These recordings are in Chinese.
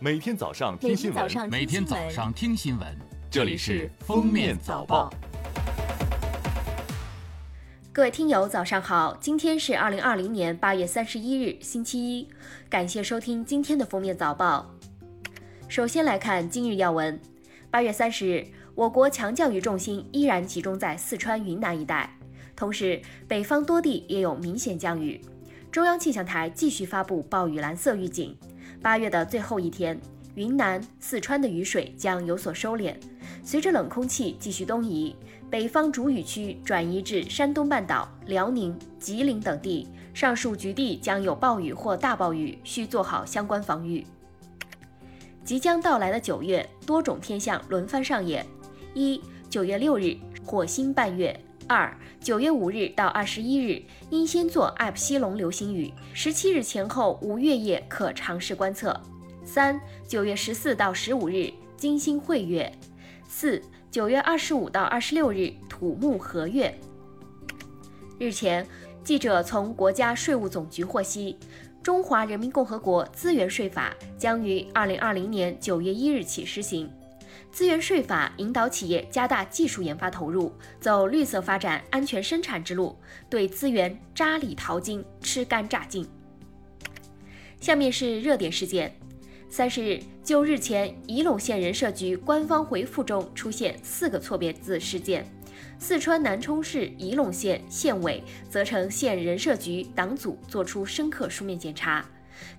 每天早上听新闻，每天早上听新闻，这里是《封面早报》。各位听友，早上好！今天是二零二零年八月三十一日，星期一。感谢收听今天的《封面早报》。首先来看今日要闻。八月三十日，我国强降雨重心依然集中在四川、云南一带，同时北方多地也有明显降雨。中央气象台继续发布暴雨蓝色预警。八月的最后一天，云南、四川的雨水将有所收敛。随着冷空气继续东移，北方主雨区转移至山东半岛、辽宁、吉林等地，上述局地将有暴雨或大暴雨，需做好相关防御。即将到来的九月，多种天象轮番上演：一、九月六日，火星伴月。二九月五日到二十一日，英仙座艾普西龙流星雨，十七日前后无月夜可尝试观测。三九月十四到十五日，金星会月。四九月二十五到二十六日，土木合月。日前，记者从国家税务总局获悉，《中华人民共和国资源税法》将于二零二零年九月一日起施行。资源税法引导企业加大技术研发投入，走绿色发展、安全生产之路，对资源扎里淘金、吃干榨尽。下面是热点事件。三十日，就日前仪陇县人社局官方回复中出现四个错别字事件，四川南充市仪陇县县委责成县人社局党组作出深刻书面检查。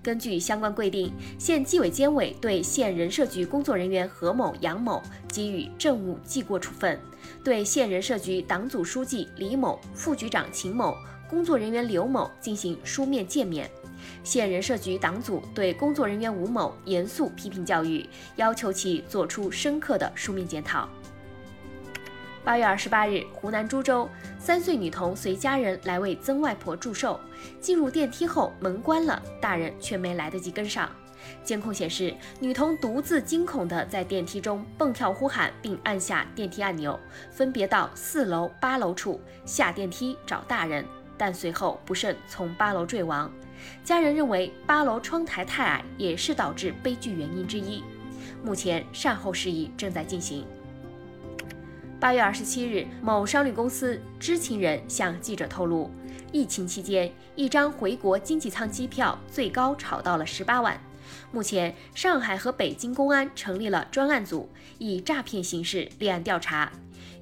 根据相关规定，县纪委监委对县人社局工作人员何某、杨某给予政务记过处分，对县人社局党组书记李某、副局长秦某、工作人员刘某进行书面诫勉。县人社局党组对工作人员吴某严肃批评教育，要求其作出深刻的书面检讨。八月二十八日，湖南株洲三岁女童随家人来为曾外婆祝寿，进入电梯后门关了，大人却没来得及跟上。监控显示，女童独自惊恐地在电梯中蹦跳呼喊，并按下电梯按钮，分别到四楼、八楼处下电梯找大人，但随后不慎从八楼坠亡。家人认为八楼窗台太矮也是导致悲剧原因之一。目前善后事宜正在进行。八月二十七日，某商旅公司知情人向记者透露，疫情期间一张回国经济舱机票最高炒到了十八万。目前，上海和北京公安成立了专案组，以诈骗形式立案调查。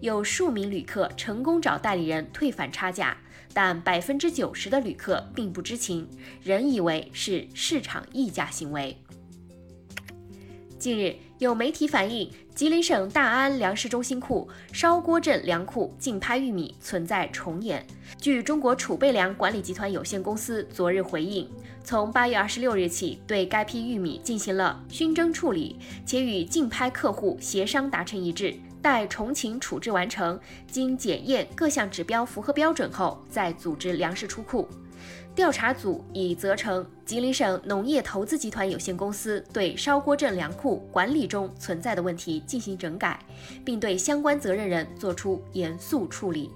有数名旅客成功找代理人退返差价，但百分之九十的旅客并不知情，仍以为是市场溢价行为。近日，有媒体反映，吉林省大安粮食中心库烧锅镇粮库竞拍玉米存在重演。据中国储备粮管理集团有限公司昨日回应，从八月二十六日起，对该批玉米进行了熏蒸处理，且与竞拍客户协商达成一致，待重庆处置完成，经检验各项指标符合标准后，再组织粮食出库。调查组已责成吉林省农业投资集团有限公司对烧锅镇粮库管理中存在的问题进行整改，并对相关责任人作出严肃处理。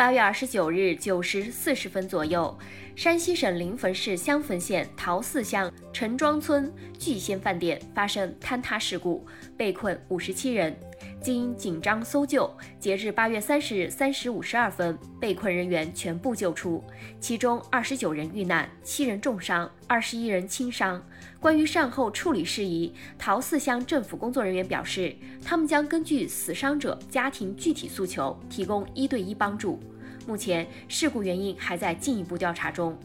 八月二十九日九时四十分左右，山西省临汾市襄汾县陶寺乡陈庄村聚仙饭店发生坍塌事故，被困五十七人。经紧张搜救，截至八月三十日三时五十二分，被困人员全部救出，其中二十九人遇难，七人重伤，二十一人轻伤。关于善后处理事宜，陶寺乡政府工作人员表示，他们将根据死伤者家庭具体诉求，提供一对一帮助。目前，事故原因还在进一步调查中。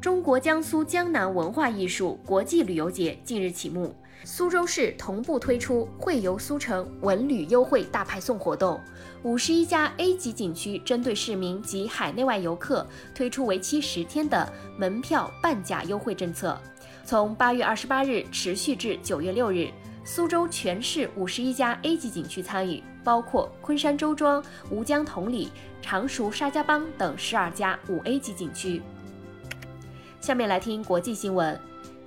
中国江苏江南文化艺术国际旅游节近日启幕。苏州市同步推出“会游苏城，文旅优惠大派送”活动，五十一家 A 级景区针对市民及海内外游客推出为期十天的门票半价优惠政策，从八月二十八日持续至九月六日。苏州全市五十一家 A 级景区参与，包括昆山周庄、吴江同里、常熟沙家浜等十二家五 A 级景区。下面来听国际新闻。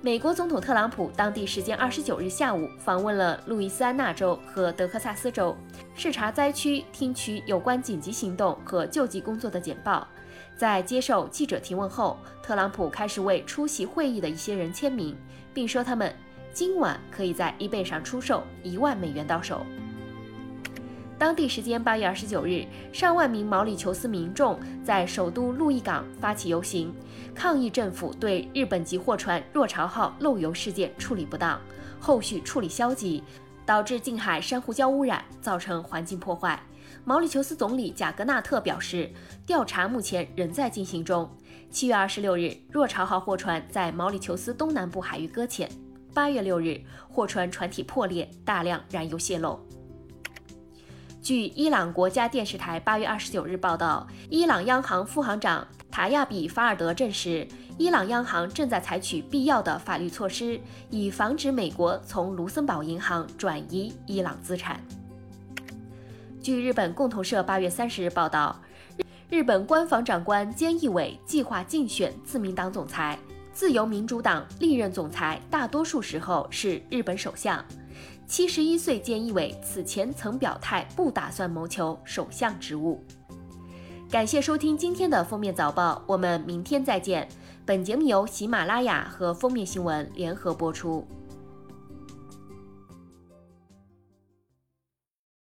美国总统特朗普当地时间二十九日下午访问了路易斯安那州和德克萨斯州，视察灾区，听取有关紧急行动和救济工作的简报。在接受记者提问后，特朗普开始为出席会议的一些人签名，并说他们今晚可以在 eBay 上出售一万美元到手。当地时间八月二十九日，上万名毛里求斯民众在首都路易港发起游行，抗议政府对日本籍货船“若潮号”漏油事件处理不当，后续处理消极，导致近海珊瑚礁污染，造成环境破坏。毛里求斯总理贾格纳特表示，调查目前仍在进行中。七月二十六日，“若潮号”货船在毛里求斯东南部海域搁浅。八月六日，货船船体破裂，大量燃油泄漏。据伊朗国家电视台八月二十九日报道，伊朗央行副行长塔亚比·法尔德证实，伊朗央行正在采取必要的法律措施，以防止美国从卢森堡银行转移伊朗资产。据日本共同社八月三十日报道，日本官房长官菅义伟计划竞选自民党总裁，自由民主党历任总裁大多数时候是日本首相。七十一岁菅义伟此前曾表态不打算谋求首相职务。感谢收听今天的封面早报，我们明天再见。本节目由喜马拉雅和封面新闻联合播出。